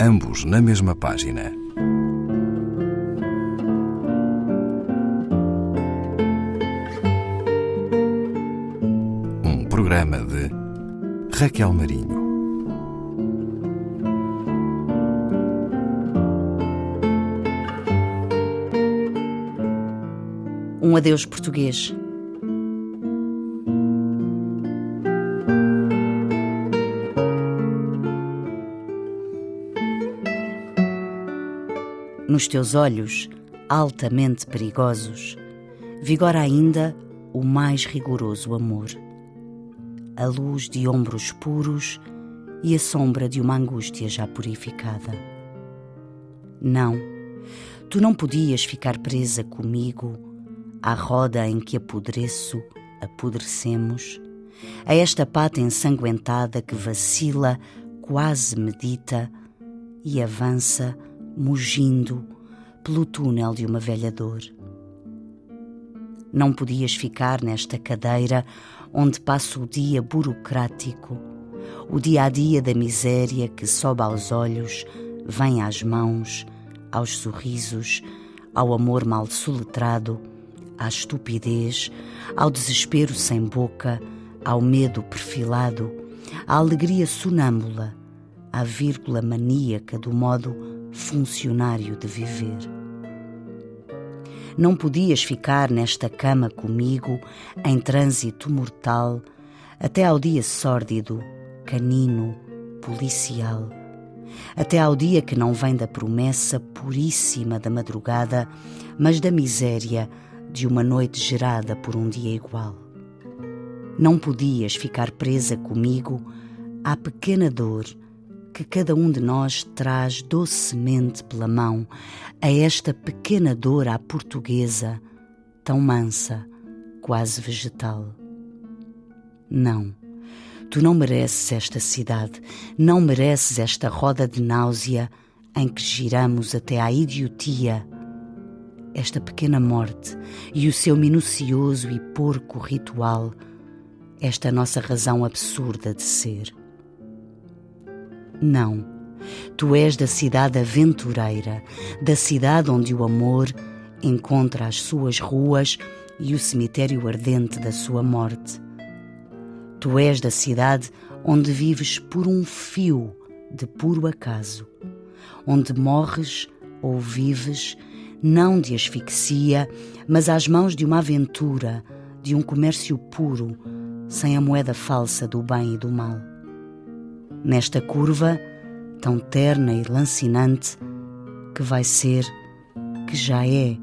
ambos na mesma página. Um programa de Raquel Marinho. Um adeus português. Nos teus olhos, altamente perigosos, vigora ainda o mais rigoroso amor. A luz de ombros puros e a sombra de uma angústia já purificada. Não, tu não podias ficar presa comigo à roda em que apodreço, apodrecemos, a esta pata ensanguentada que vacila, quase medita e avança mugindo pelo túnel de uma velha dor. Não podias ficar nesta cadeira onde passa o dia burocrático, o dia a dia da miséria que sobe aos olhos, vem às mãos, aos sorrisos, ao amor mal soletrado, à estupidez, ao desespero sem boca, ao medo perfilado, à alegria sonâmbula, à vírgula maníaca do modo funcionário de viver. Não podias ficar nesta cama comigo em trânsito mortal até ao dia sórdido, canino, policial, até ao dia que não vem da promessa puríssima da madrugada, mas da miséria de uma noite gerada por um dia igual. Não podias ficar presa comigo à pequena dor que cada um de nós traz docemente pela mão a esta pequena dor à portuguesa, tão mansa, quase vegetal. Não, tu não mereces esta cidade, não mereces esta roda de náusea em que giramos até à idiotia. Esta pequena morte e o seu minucioso e porco ritual, esta nossa razão absurda de ser. Não. Tu és da cidade aventureira, da cidade onde o amor encontra as suas ruas e o cemitério ardente da sua morte. Tu és da cidade onde vives por um fio de puro acaso, onde morres ou vives não de asfixia, mas às mãos de uma aventura, de um comércio puro, sem a moeda falsa do bem e do mal nesta curva tão terna e lancinante que vai ser, que já é,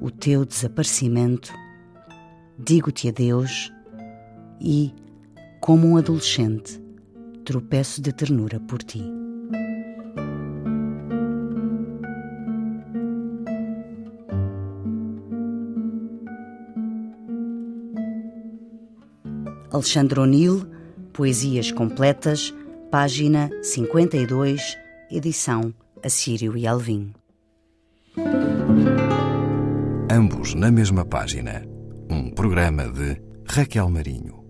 o teu desaparecimento, digo-te adeus e, como um adolescente, tropeço de ternura por ti. Alexandre O'Neill, Poesias Completas, página 52, edição Assírio e Alvim. Ambos na mesma página. Um programa de Raquel Marinho.